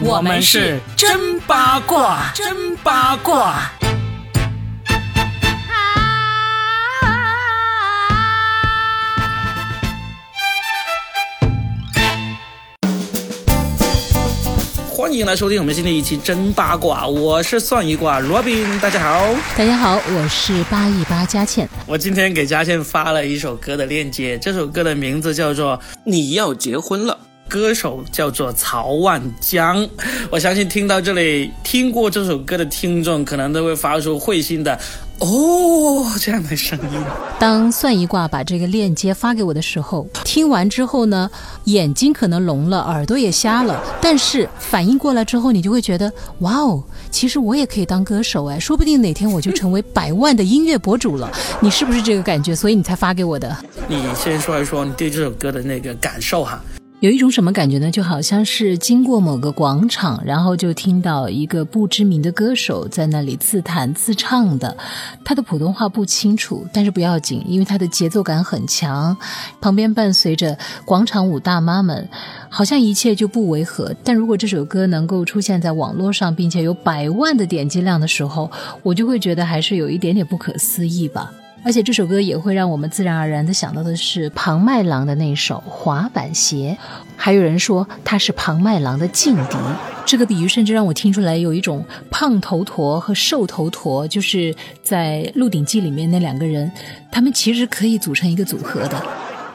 我们是真八卦，真八卦。欢迎来收听我们新的一期真八卦，我是算一卦 Robin，大家好，大家好，我是八一八佳倩。我今天给佳倩发了一首歌的链接，这首歌的名字叫做《你要结婚了》。歌手叫做曹万江，我相信听到这里听过这首歌的听众，可能都会发出会心的“哦”这样的声音。当算一卦把这个链接发给我的时候，听完之后呢，眼睛可能聋了，耳朵也瞎了，但是反应过来之后，你就会觉得哇哦，其实我也可以当歌手哎，说不定哪天我就成为百万的音乐博主了。你是不是这个感觉？所以你才发给我的？你先说一说你对这首歌的那个感受哈。有一种什么感觉呢？就好像是经过某个广场，然后就听到一个不知名的歌手在那里自弹自唱的。他的普通话不清楚，但是不要紧，因为他的节奏感很强。旁边伴随着广场舞大妈们，好像一切就不违和。但如果这首歌能够出现在网络上，并且有百万的点击量的时候，我就会觉得还是有一点点不可思议吧。而且这首歌也会让我们自然而然的想到的是庞麦郎的那首《滑板鞋》，还有人说他是庞麦郎的劲敌。这个比喻甚至让我听出来有一种胖头陀和瘦头陀，就是在《鹿鼎记》里面那两个人，他们其实可以组成一个组合的。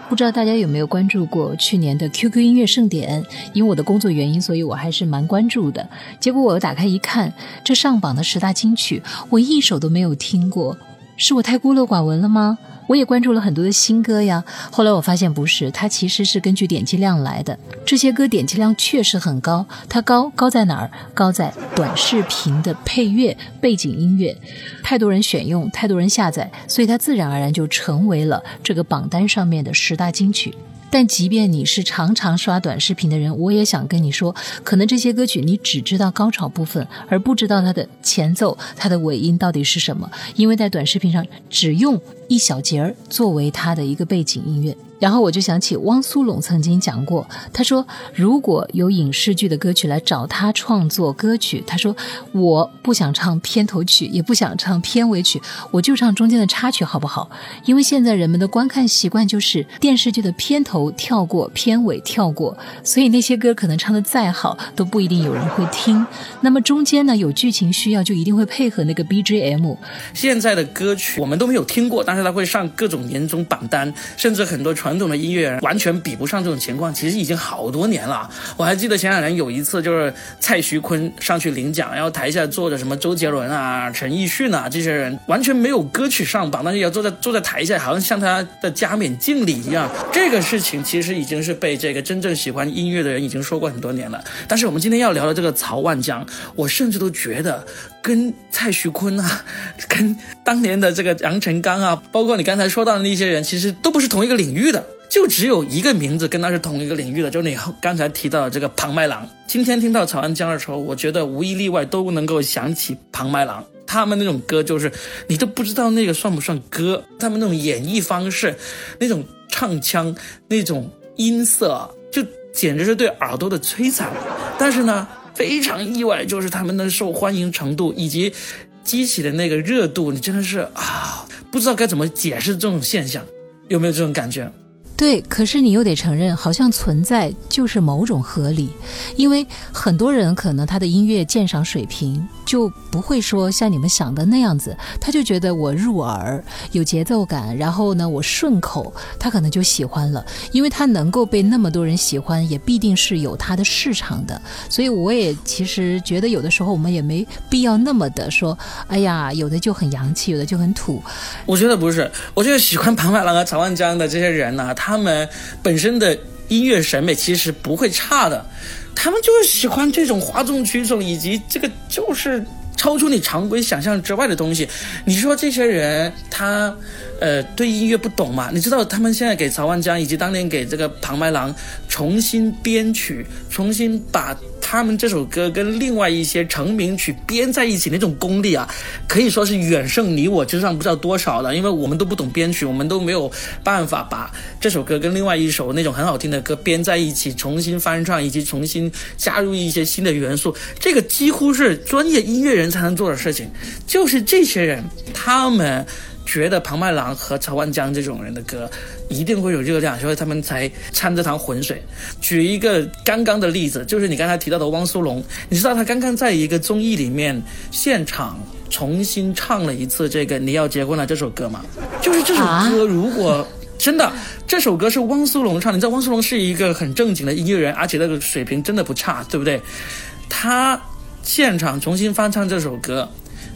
不知道大家有没有关注过去年的 QQ 音乐盛典？因为我的工作原因，所以我还是蛮关注的。结果我打开一看，这上榜的十大金曲，我一首都没有听过。是我太孤陋寡闻了吗？我也关注了很多的新歌呀。后来我发现不是，它其实是根据点击量来的。这些歌点击量确实很高，它高高在哪儿？高在短视频的配乐、背景音乐，太多人选用，太多人下载，所以它自然而然就成为了这个榜单上面的十大金曲。但即便你是常常刷短视频的人，我也想跟你说，可能这些歌曲你只知道高潮部分，而不知道它的前奏、它的尾音到底是什么，因为在短视频上只用一小节儿作为它的一个背景音乐。然后我就想起汪苏泷曾经讲过，他说如果有影视剧的歌曲来找他创作歌曲，他说我不想唱片头曲，也不想唱片尾曲，我就唱中间的插曲好不好？因为现在人们的观看习惯就是电视剧的片头跳过，片尾跳过，所以那些歌可能唱的再好都不一定有人会听。那么中间呢有剧情需要，就一定会配合那个 BGM。现在的歌曲我们都没有听过，但是它会上各种年终榜单，甚至很多传。传统的音乐人完全比不上这种情况，其实已经好多年了。我还记得前两年有一次，就是蔡徐坤上去领奖，然后台下坐着什么周杰伦啊、陈奕迅啊这些人，完全没有歌曲上榜，但是要坐在坐在台下，好像向他的加冕敬礼一样。这个事情其实已经是被这个真正喜欢音乐的人已经说过很多年了。但是我们今天要聊的这个曹万江，我甚至都觉得跟蔡徐坤啊，跟当年的这个杨臣刚啊，包括你刚才说到的那些人，其实都不是同一个领域的。就只有一个名字跟他是同一个领域的，就是你刚才提到的这个庞麦郎。今天听到曹安江的时候，我觉得无一例外都能够想起庞麦郎。他们那种歌就是你都不知道那个算不算歌，他们那种演绎方式，那种唱腔，那种音色，就简直是对耳朵的摧残。但是呢，非常意外，就是他们的受欢迎程度以及激起的那个热度，你真的是啊，不知道该怎么解释这种现象，有没有这种感觉？对，可是你又得承认，好像存在就是某种合理，因为很多人可能他的音乐鉴赏水平就不会说像你们想的那样子，他就觉得我入耳有节奏感，然后呢我顺口，他可能就喜欢了，因为他能够被那么多人喜欢，也必定是有他的市场的。所以我也其实觉得有的时候我们也没必要那么的说，哎呀，有的就很洋气，有的就很土。我觉得不是，我觉得喜欢庞麦郎和曹万江的这些人呢，他。他们本身的音乐审美其实不会差的，他们就是喜欢这种哗众取宠，以及这个就是超出你常规想象之外的东西。你说这些人他，呃，对音乐不懂嘛？你知道他们现在给曹万江以及当年给这个庞麦郎重新编曲，重新把。他们这首歌跟另外一些成名曲编在一起那种功力啊，可以说是远胜你我之上不知道多少了。因为我们都不懂编曲，我们都没有办法把这首歌跟另外一首那种很好听的歌编在一起，重新翻唱以及重新加入一些新的元素。这个几乎是专业音乐人才能做的事情。就是这些人，他们。觉得庞麦郎和曹万江这种人的歌一定会有热量，所以他们才掺这趟浑水。举一个刚刚的例子，就是你刚才提到的汪苏泷，你知道他刚刚在一个综艺里面现场重新唱了一次这个《你要结婚了》这首歌吗？就是这首歌，如果真的这首歌是汪苏泷唱，你知道汪苏泷是一个很正经的音乐人，而且那个水平真的不差，对不对？他现场重新翻唱这首歌，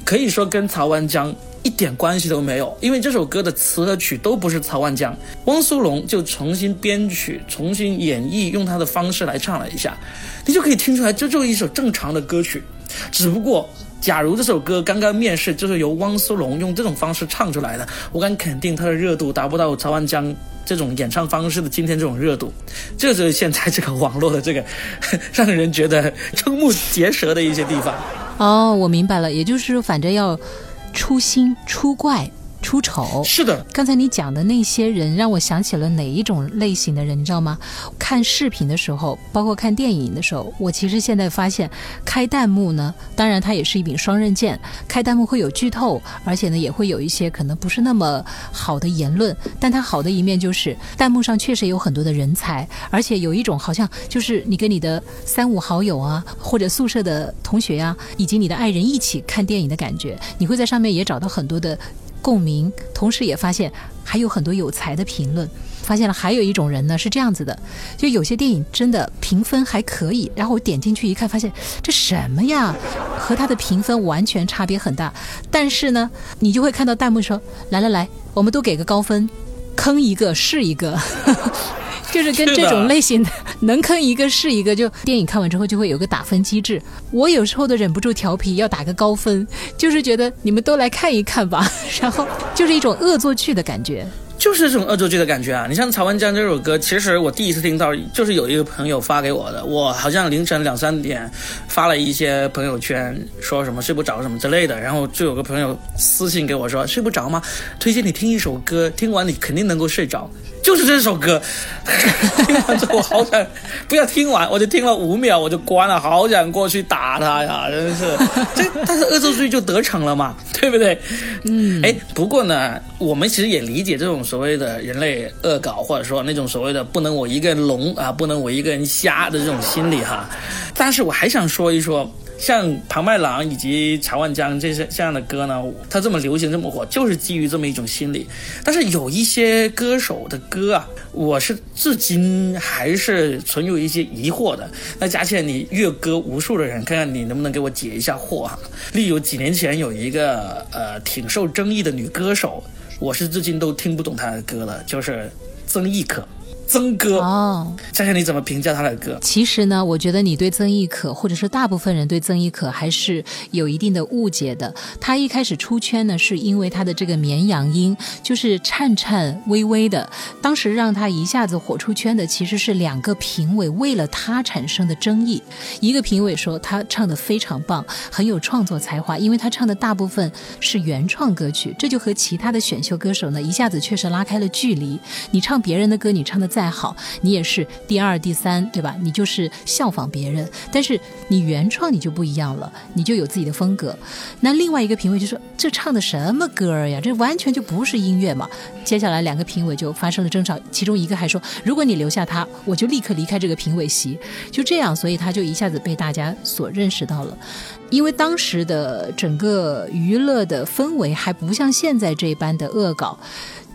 可以说跟曹万江。一点关系都没有，因为这首歌的词和曲都不是曹万江，汪苏泷就重新编曲、重新演绎，用他的方式来唱了一下，你就可以听出来，这就是一首正常的歌曲。只不过，假如这首歌刚刚面世就是由汪苏泷用这种方式唱出来的，我敢肯定他的热度达不到曹万江这种演唱方式的今天这种热度。这就是现在这个网络的这个让人觉得 瞠目结舌的一些地方。哦，我明白了，也就是反正要。出新出怪。出丑是的，刚才你讲的那些人让我想起了哪一种类型的人，你知道吗？看视频的时候，包括看电影的时候，我其实现在发现，开弹幕呢，当然它也是一柄双刃剑，开弹幕会有剧透，而且呢也会有一些可能不是那么好的言论，但它好的一面就是弹幕上确实有很多的人才，而且有一种好像就是你跟你的三五好友啊，或者宿舍的同学呀，以及你的爱人一起看电影的感觉，你会在上面也找到很多的。共鸣，同时也发现还有很多有才的评论。发现了还有一种人呢，是这样子的：就有些电影真的评分还可以，然后我点进去一看，发现这什么呀，和他的评分完全差别很大。但是呢，你就会看到弹幕说：“来来来，我们都给个高分，坑一个是一个。”就是跟这种类型的，能坑一个是一个。就电影看完之后就会有个打分机制，我有时候都忍不住调皮要打个高分，就是觉得你们都来看一看吧，然后就是一种恶作剧的感觉，就是这种恶作剧的感觉啊！你像《曹文江》这首歌，其实我第一次听到就是有一个朋友发给我的，我好像凌晨两三点发了一些朋友圈，说什么睡不着什么之类的，然后就有个朋友私信给我说睡不着吗？推荐你听一首歌，听完你肯定能够睡着。就是这首歌，听完之后我好想不要听完，我就听了五秒我就关了，好想过去打他呀！真是，这但是恶作剧就得逞了嘛，对不对？嗯，哎，不过呢，我们其实也理解这种所谓的人类恶搞，或者说那种所谓的不能我一个人聋啊，不能我一个人瞎的这种心理哈。但是我还想说一说。像庞麦郎以及曹万江这些这样的歌呢，他这么流行这么火，就是基于这么一种心理。但是有一些歌手的歌啊，我是至今还是存有一些疑惑的。那佳倩，你阅歌无数的人，看看你能不能给我解一下惑哈？例如几年前有一个呃挺受争议的女歌手，我是至今都听不懂她的歌了，就是曾轶可。曾哥哦，夏夏你怎么评价他的歌？其实呢，我觉得你对曾轶可，或者是大部分人对曾轶可还是有一定的误解的。他一开始出圈呢，是因为他的这个绵羊音，就是颤颤巍巍的。当时让他一下子火出圈的，其实是两个评委为了他产生的争议。一个评委说他唱的非常棒，很有创作才华，因为他唱的大部分是原创歌曲，这就和其他的选秀歌手呢一下子确实拉开了距离。你唱别人的歌，你唱的再。再好，你也是第二、第三，对吧？你就是效仿别人，但是你原创你就不一样了，你就有自己的风格。那另外一个评委就说：“这唱的什么歌呀？这完全就不是音乐嘛！”接下来两个评委就发生了争吵，其中一个还说：“如果你留下他，我就立刻离开这个评委席。”就这样，所以他就一下子被大家所认识到了。因为当时的整个娱乐的氛围还不像现在这般的恶搞。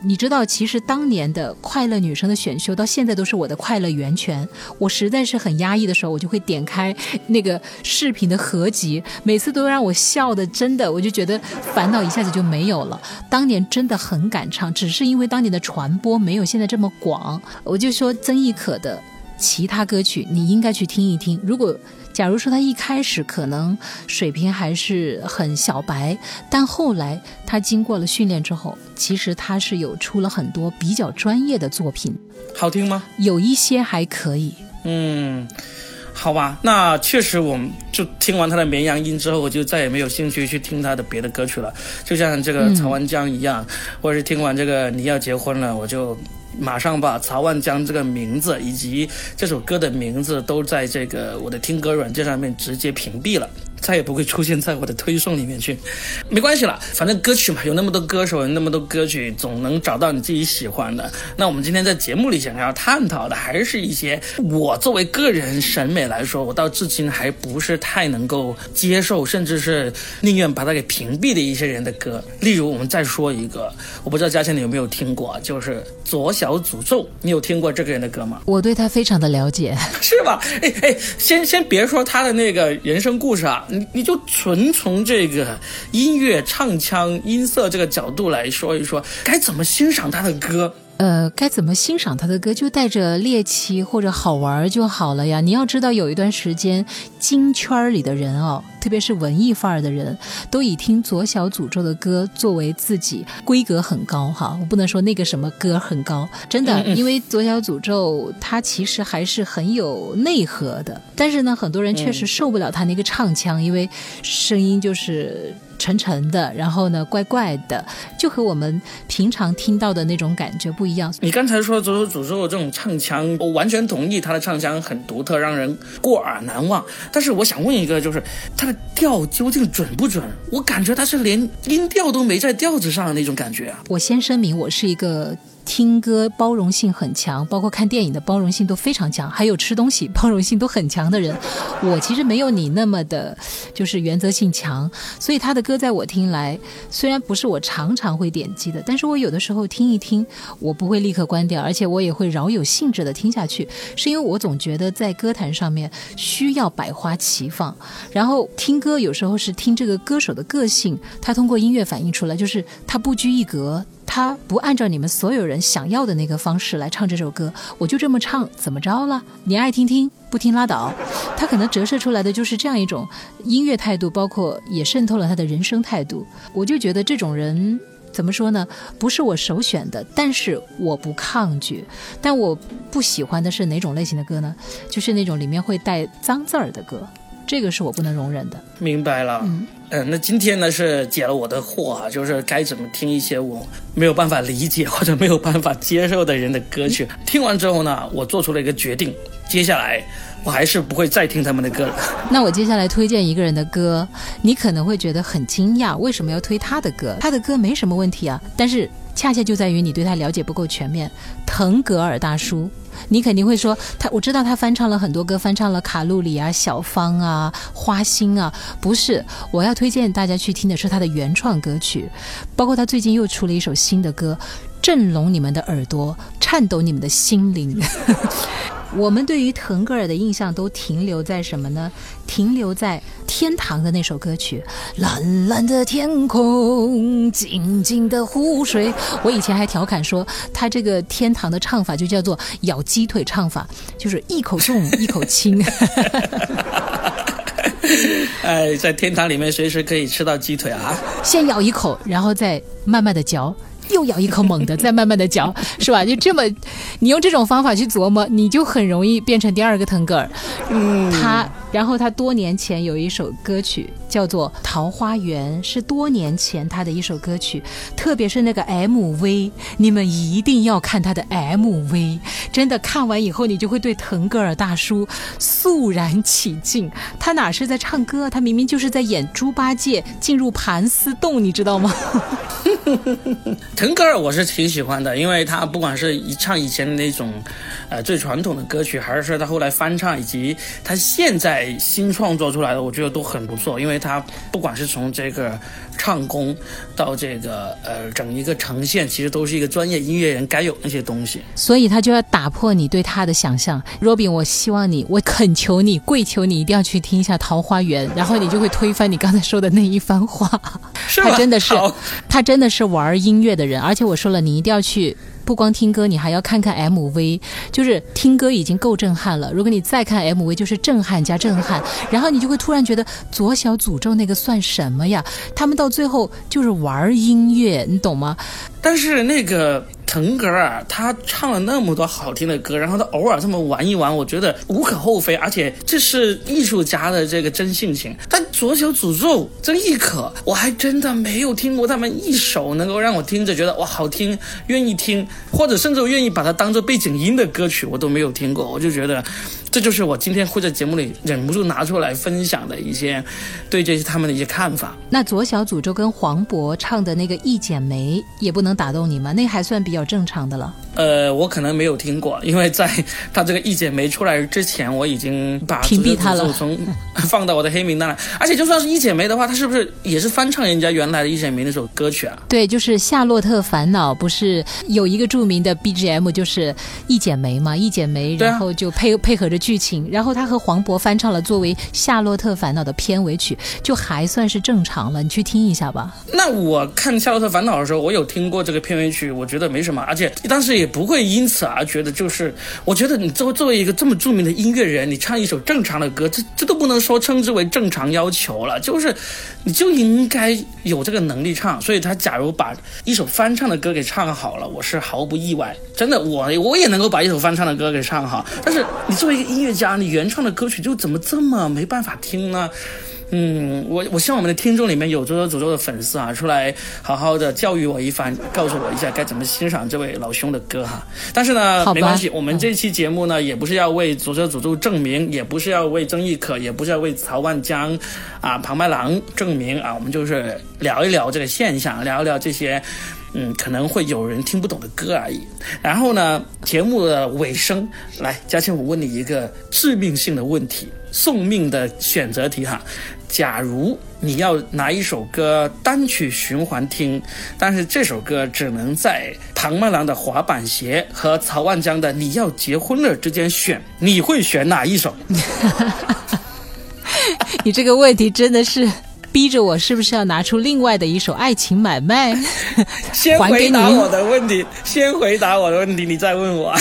你知道，其实当年的快乐女生的选秀到现在都是我的快乐源泉。我实在是很压抑的时候，我就会点开那个视频的合集，每次都让我笑的，真的，我就觉得烦恼一下子就没有了。当年真的很敢唱，只是因为当年的传播没有现在这么广。我就说曾轶可的。其他歌曲，你应该去听一听。如果假如说他一开始可能水平还是很小白，但后来他经过了训练之后，其实他是有出了很多比较专业的作品，好听吗？有一些还可以。嗯，好吧，那确实，我们就听完他的绵羊音之后，我就再也没有兴趣去听他的别的歌曲了。就像这个曹文江一样，或者是听完这个你要结婚了，我就。马上把曹万江这个名字以及这首歌的名字都在这个我的听歌软件上面直接屏蔽了。再也不会出现在我的推送里面去，没关系了，反正歌曲嘛，有那么多歌手，有那么多歌曲，总能找到你自己喜欢的。那我们今天在节目里想要探讨的，还是一些我作为个人审美来说，我到至今还不是太能够接受，甚至是宁愿把它给屏蔽的一些人的歌。例如，我们再说一个，我不知道嘉倩你有没有听过，就是左小诅咒，你有听过这个人的歌吗？我对他非常的了解，是吧？哎哎，先先别说他的那个人生故事啊。你你就纯从这个音乐唱腔音色这个角度来说一说，该怎么欣赏他的歌？呃，该怎么欣赏他的歌？就带着猎奇或者好玩就好了呀。你要知道，有一段时间，金圈里的人哦，特别是文艺范儿的人，都以听左小诅咒的歌作为自己规格很高哈。我不能说那个什么歌很高，真的，因为左小诅咒它其实还是很有内核的。但是呢，很多人确实受不了他那个唱腔，因为声音就是。沉沉的，然后呢，怪怪的，就和我们平常听到的那种感觉不一样。你刚才说左手诅咒这种唱腔，我完全同意，他的唱腔很独特，让人过耳难忘。但是我想问一个，就是他的调究竟准不准？我感觉他是连音调都没在调子上的那种感觉啊。我先声明，我是一个。听歌包容性很强，包括看电影的包容性都非常强，还有吃东西包容性都很强的人，我其实没有你那么的，就是原则性强。所以他的歌在我听来，虽然不是我常常会点击的，但是我有的时候听一听，我不会立刻关掉，而且我也会饶有兴致的听下去，是因为我总觉得在歌坛上面需要百花齐放。然后听歌有时候是听这个歌手的个性，他通过音乐反映出来，就是他不拘一格。他不按照你们所有人想要的那个方式来唱这首歌，我就这么唱，怎么着了？你爱听听，不听拉倒。他可能折射出来的就是这样一种音乐态度，包括也渗透了他的人生态度。我就觉得这种人怎么说呢？不是我首选的，但是我不抗拒。但我不喜欢的是哪种类型的歌呢？就是那种里面会带脏字儿的歌。这个是我不能容忍的。明白了，嗯，嗯，那今天呢是解了我的惑啊，就是该怎么听一些我没有办法理解或者没有办法接受的人的歌曲。听完之后呢，我做出了一个决定，接下来我还是不会再听他们的歌了。那我接下来推荐一个人的歌，你可能会觉得很惊讶，为什么要推他的歌？他的歌没什么问题啊，但是恰恰就在于你对他了解不够全面。腾格尔大叔。你肯定会说他，我知道他翻唱了很多歌，翻唱了卡路里啊、小芳啊、花心啊，不是，我要推荐大家去听的是他的原创歌曲，包括他最近又出了一首新的歌，震聋你们的耳朵，颤抖你们的心灵。我们对于腾格尔的印象都停留在什么呢？停留在天堂的那首歌曲，蓝蓝的天空，静静的湖水。我以前还调侃说，他这个天堂的唱法就叫做咬鸡腿唱法，就是一口重，一口轻。哎，在天堂里面随时可以吃到鸡腿啊！先咬一口，然后再慢慢的嚼。又咬一口猛的，再慢慢的嚼，是吧？就这么，你用这种方法去琢磨，你就很容易变成第二个腾格尔。嗯，他，然后他多年前有一首歌曲叫做《桃花源》，是多年前他的一首歌曲，特别是那个 MV，你们一定要看他的 MV，真的看完以后你就会对腾格尔大叔肃然起敬。他哪是在唱歌，他明明就是在演猪八戒进入盘丝洞，你知道吗？腾格尔我是挺喜欢的，因为他不管是一唱以前的那种，呃最传统的歌曲，还是说他后来翻唱，以及他现在新创作出来的，我觉得都很不错。因为他不管是从这个唱功到这个呃整一个呈现，其实都是一个专业音乐人该有那些东西。所以他就要打破你对他的想象。Robin，我希望你，我恳求你，跪求你一定要去听一下《桃花源》，然后你就会推翻你刚才说的那一番话。是他真的是，他真的是玩音乐的。人，而且我说了，你一定要去不光听歌，你还要看看 MV。就是听歌已经够震撼了，如果你再看 MV，就是震撼加震撼。然后你就会突然觉得左小诅咒那个算什么呀？他们到最后就是玩音乐，你懂吗？但是那个。腾格尔他唱了那么多好听的歌，然后他偶尔这么玩一玩，我觉得无可厚非，而且这是艺术家的这个真性情。但左小诅咒曾轶可，我还真的没有听过他们一首能够让我听着觉得哇好听，愿意听，或者甚至愿意把它当做背景音的歌曲，我都没有听过。我就觉得。这就是我今天会在节目里忍不住拿出来分享的一些对这些他们的一些看法。那左小祖咒跟黄渤唱的那个《一剪梅》也不能打动你吗？那还算比较正常的了。呃，我可能没有听过，因为在 他这个《一剪梅》出来之前，我已经把屏蔽他了，从 放到我的黑名单了。而且就算是一剪梅的话，他是不是也是翻唱人家原来的一剪梅那首歌曲啊？对，就是《夏洛特烦恼》，不是有一个著名的 BGM 就是《一剪梅》嘛，《一剪梅》，然后就配配合着。剧情，然后他和黄渤翻唱了作为《夏洛特烦恼》的片尾曲，就还算是正常了。你去听一下吧。那我看《夏洛特烦恼》的时候，我有听过这个片尾曲，我觉得没什么，而且当时也不会因此而觉得就是。我觉得你作作为一个这么著名的音乐人，你唱一首正常的歌，这这都不能说称之为正常要求了，就是你就应该有这个能力唱。所以他假如把一首翻唱的歌给唱好了，我是毫不意外。真的，我我也能够把一首翻唱的歌给唱好。但是你作为一个。音乐家，你原创的歌曲就怎么这么没办法听呢？嗯，我我希望我们的听众里面有周周诅咒的粉丝啊，出来好好的教育我一番，告诉我一下该怎么欣赏这位老兄的歌哈。但是呢，没关系，我们这期节目呢，也不是要为周周诅咒证明，也不是要为曾轶可，也不是要为曹万江啊、庞麦郎证明啊，我们就是聊一聊这个现象，聊一聊这些。嗯，可能会有人听不懂的歌而已。然后呢，节目的尾声，来，嘉庆，我问你一个致命性的问题，送命的选择题哈。假如你要拿一首歌单曲循环听，但是这首歌只能在唐麦郎的滑板鞋和曹万江的你要结婚了之间选，你会选哪一首？你这个问题真的是。逼着我是不是要拿出另外的一首《爱情买卖》？先回答我的问题，先回答我的问题，你再问我。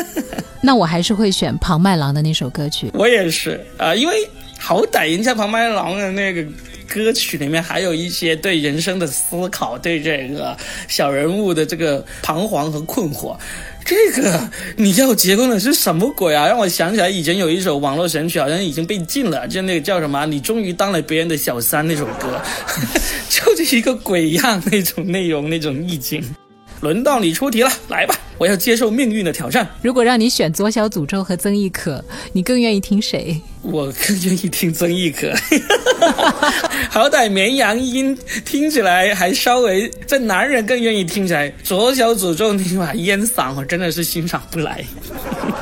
那我还是会选庞麦郎的那首歌曲。我也是啊，因为好歹人家庞麦郎的那个歌曲里面还有一些对人生的思考，对这个小人物的这个彷徨和困惑。这个你要结婚了是什么鬼啊？让我想起来以前有一首网络神曲，好像已经被禁了，就那个叫什么“你终于当了别人的小三”那首歌，就是一个鬼样那种内容那种意境。轮到你出题了，来吧，我要接受命运的挑战。如果让你选左小诅咒和曾轶可，你更愿意听谁？我更愿意听曾轶可，好歹绵羊音听起来还稍微，这男人更愿意听起来。左小诅咒那把烟嗓，我真的是欣赏不来。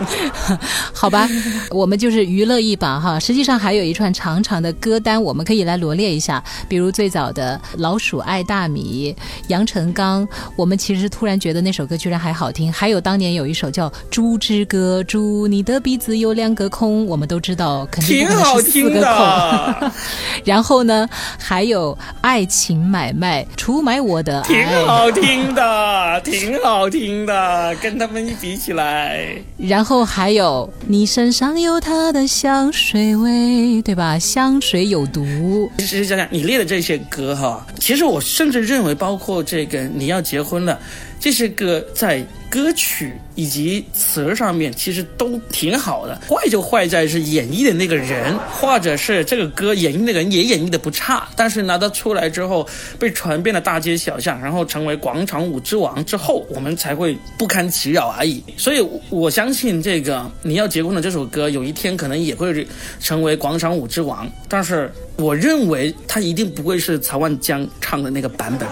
好吧，我们就是娱乐一把哈。实际上还有一串长长的歌单，我们可以来罗列一下。比如最早的老鼠爱大米，杨成刚。我们其实突然觉得那首歌居然还好听。还有当年有一首叫《猪之歌》，猪你的鼻子有两个孔，我们都知道肯定。挺好听的，然后呢，还有爱情买卖，出卖我的爱，挺好听的，挺好听的，跟他们一比起来。然后还有你身上有他的香水味，对吧？香水有毒。其实想想你列的这些歌哈，其实我甚至认为，包括这个你要结婚了，这些歌在。歌曲以及词上面其实都挺好的，坏就坏在是演绎的那个人，或者是这个歌演绎那个人也演绎的不差，但是呢，他出来之后被传遍了大街小巷，然后成为广场舞之王之后，我们才会不堪其扰而已。所以我相信这个你要结婚的这首歌，有一天可能也会成为广场舞之王，但是我认为他一定不会是曹万江唱的那个版本，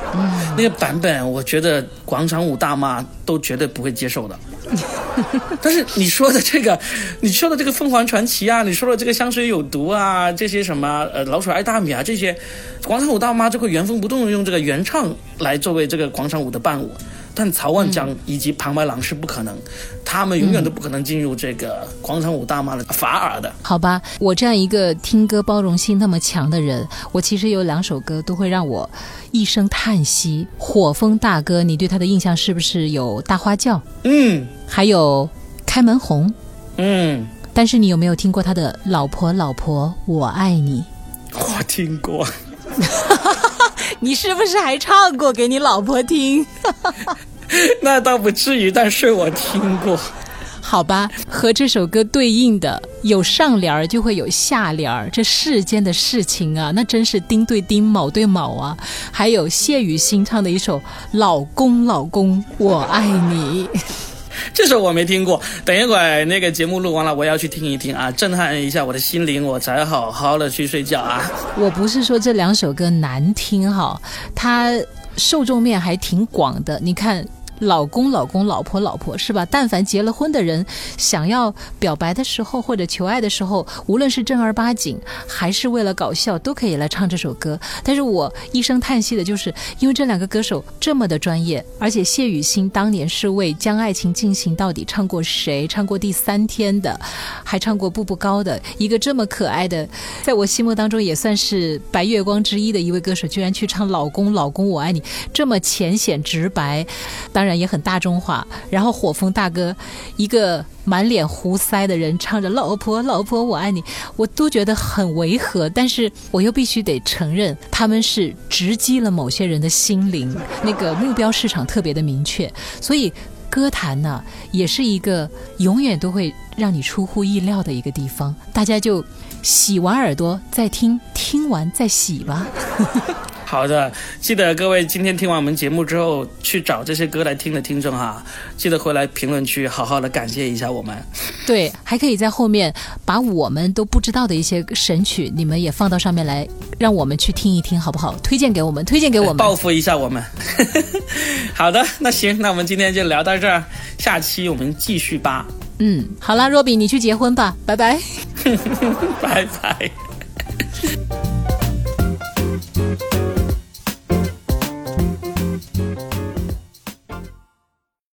那个版本我觉得广场舞大妈都绝对。不会接受的，但是你说的这个，你说的这个凤凰传奇啊，你说的这个香水有毒啊，这些什么呃老鼠爱大米啊，这些广场舞大妈就会原封不动的用这个原唱来作为这个广场舞的伴舞，但曹万江以及庞白郎是不可能，他们永远都不可能进入这个广场舞大妈的法耳的。好吧，我这样一个听歌包容性那么强的人，我其实有两首歌都会让我一声叹息。火风大哥，你对他的印象是不是有大花轿？嗯还有开门红。嗯，但是你有没有听过他的《老婆老婆我爱你》？我听过。你是不是还唱过给你老婆听？那倒不至于，但是我听过。好吧，和这首歌对应的有上联儿就会有下联儿，这世间的事情啊，那真是丁对丁，卯对卯啊。还有谢雨欣唱的一首《老公老公我爱你》，这首我没听过，等一会儿那个节目录完了，我要去听一听啊，震撼一下我的心灵，我才好好的去睡觉啊。我不是说这两首歌难听哈，它受众面还挺广的。你看。老公、老公、老婆、老婆，是吧？但凡结了婚的人，想要表白的时候或者求爱的时候，无论是正儿八经还是为了搞笑，都可以来唱这首歌。但是我一声叹息的就是，因为这两个歌手这么的专业，而且谢雨欣当年是为《将爱情进行到底》唱过谁？唱过第三天的，还唱过步步高的。一个这么可爱的，在我心目当中也算是白月光之一的一位歌手，居然去唱“老公，老公我爱你”，这么浅显直白，当。然也很大众化，然后火风大哥一个满脸胡腮的人唱着“老婆老婆我爱你”，我都觉得很违和，但是我又必须得承认他们是直击了某些人的心灵，那个目标市场特别的明确，所以歌坛呢也是一个永远都会让你出乎意料的一个地方，大家就洗完耳朵再听，听完再洗吧。好的，记得各位今天听完我们节目之后，去找这些歌来听的听众哈，记得回来评论区好好的感谢一下我们。对，还可以在后面把我们都不知道的一些神曲，你们也放到上面来，让我们去听一听，好不好？推荐给我们，推荐给我们，报复一下我们。好的，那行，那我们今天就聊到这儿，下期我们继续吧。嗯，好啦，若比，你去结婚吧，拜拜，拜拜。